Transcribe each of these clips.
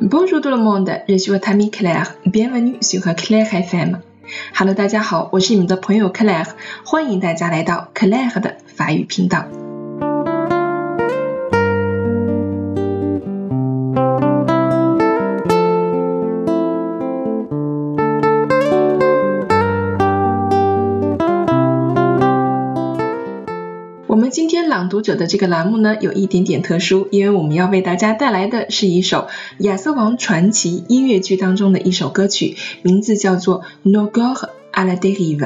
Bonjour tout le monde, je suis votre amie Claire. Bienvenue sur Claire FM. Hello，大家好，我是你们的朋友 Claire，欢迎大家来到 Claire 的法语频道。我们今天朗读者的这个栏目呢，有一点点特殊，因为我们要为大家带来的是一首《亚瑟王传奇》音乐剧当中的一首歌曲，名字叫做《No Go a la Derive》。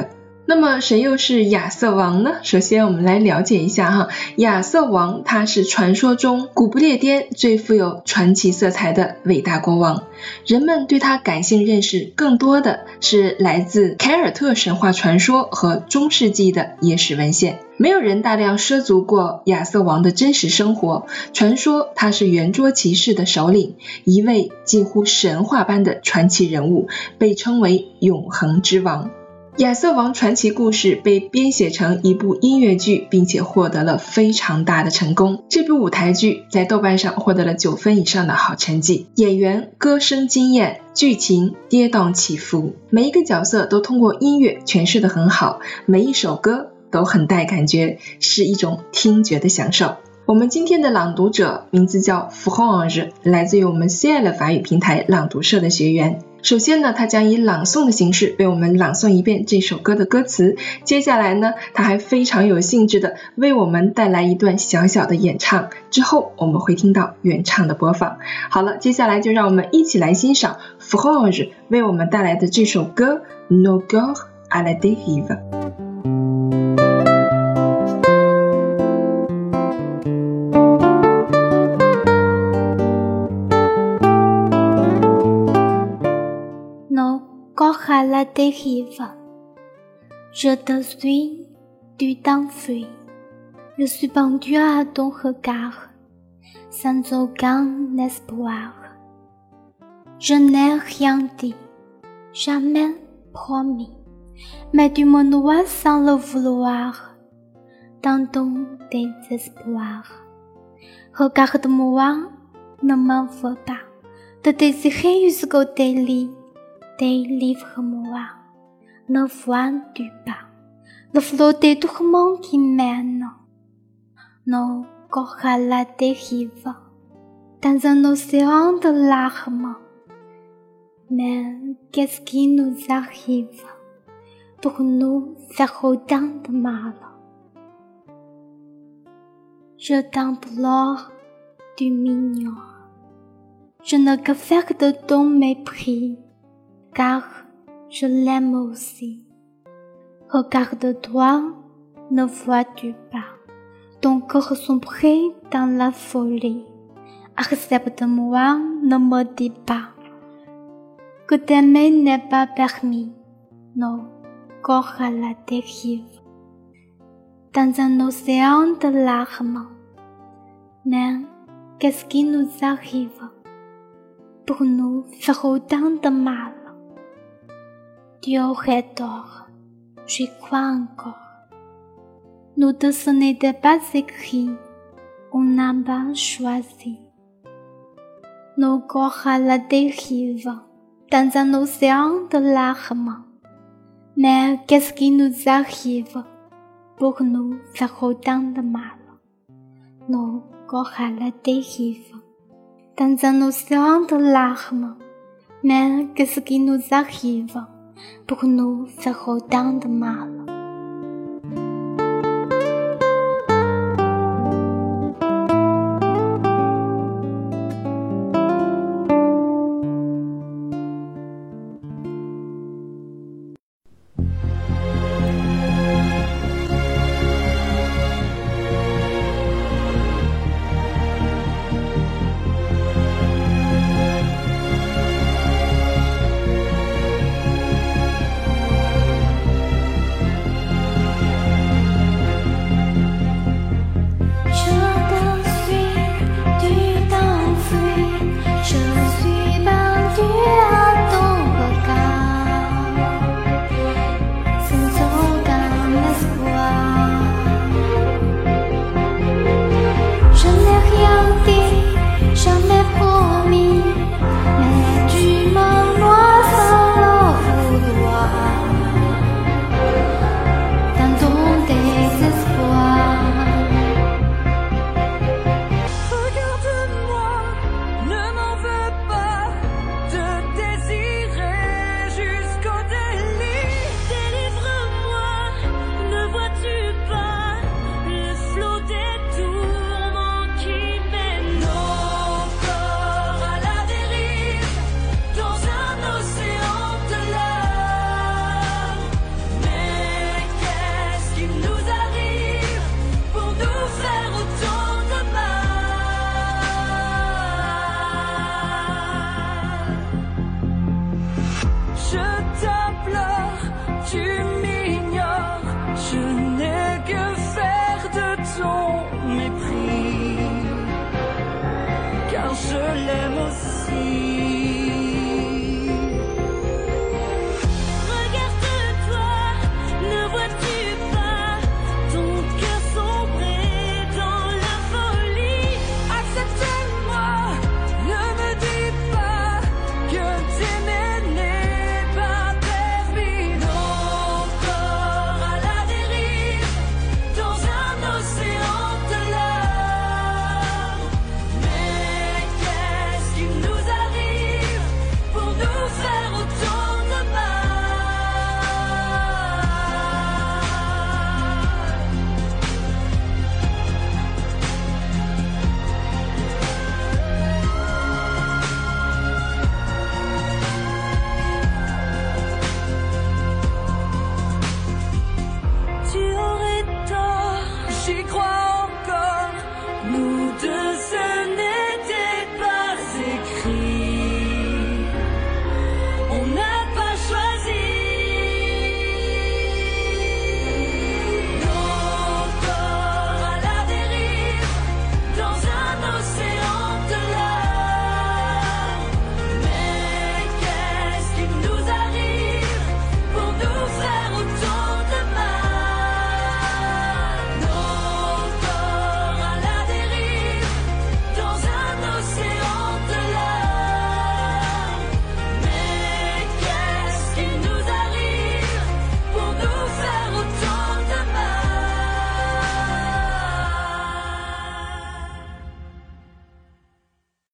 那么谁又是亚瑟王呢？首先我们来了解一下哈，亚瑟王他是传说中古不列颠最富有传奇色彩的伟大国王，人们对他感性认识更多的是来自凯尔特神话传说和中世纪的野史文献，没有人大量涉足过亚瑟王的真实生活。传说他是圆桌骑士的首领，一位近乎神话般的传奇人物，被称为永恒之王。亚瑟王传奇故事被编写成一部音乐剧，并且获得了非常大的成功。这部舞台剧在豆瓣上获得了九分以上的好成绩，演员歌声惊艳，剧情跌宕起伏，每一个角色都通过音乐诠释的很好，每一首歌都很带感觉，是一种听觉的享受。我们今天的朗读者名字叫 Frange，来自于我们 CL 法语平台朗读社的学员。首先呢，他将以朗诵的形式为我们朗诵一遍这首歌的歌词。接下来呢，他还非常有兴致的为我们带来一段小小的演唱。之后我们会听到原唱的播放。好了，接下来就让我们一起来欣赏 Frange 为我们带来的这首歌 No Go à la Derive。À la dérive. Je te suis, tu t'enfuis. Je suis pendu à ton regard, sans aucun espoir. Je n'ai rien dit, jamais promis, mais tu me noies sans le vouloir, dans ton désespoir. Regarde-moi, ne m'en veux pas, de désirer jusqu'au délit délivre-moi. Ne vois-tu pas le flot des tourments qui mènent nos corps à la dérive dans un océan de larmes? Mais qu'est-ce qui nous arrive pour nous faire autant de mal? Je t'implore, tu m'ignores. Je ne peux faire de ton mépris car je l'aime aussi. Regarde-toi, ne vois-tu pas? Ton corps sombré dans la folie. Accepte-moi, ne me dis pas que t'aimer n'est pas permis. Non, corps à la dérive, dans un océan de larmes. Mais qu'est-ce qui nous arrive? Pour nous faire autant de mal? Tort, j'y crois encore? Nous deux ce n'était pas écrit, on n'a pas choisi. Nos corps à la dérive, dans un océan de larmes. Mais qu'est-ce qui nous arrive pour nous faire autant de mal? Nos corps à la dérive, dans un océan de larmes. Mais qu'est-ce qui nous arrive 不可能再好当的骂了。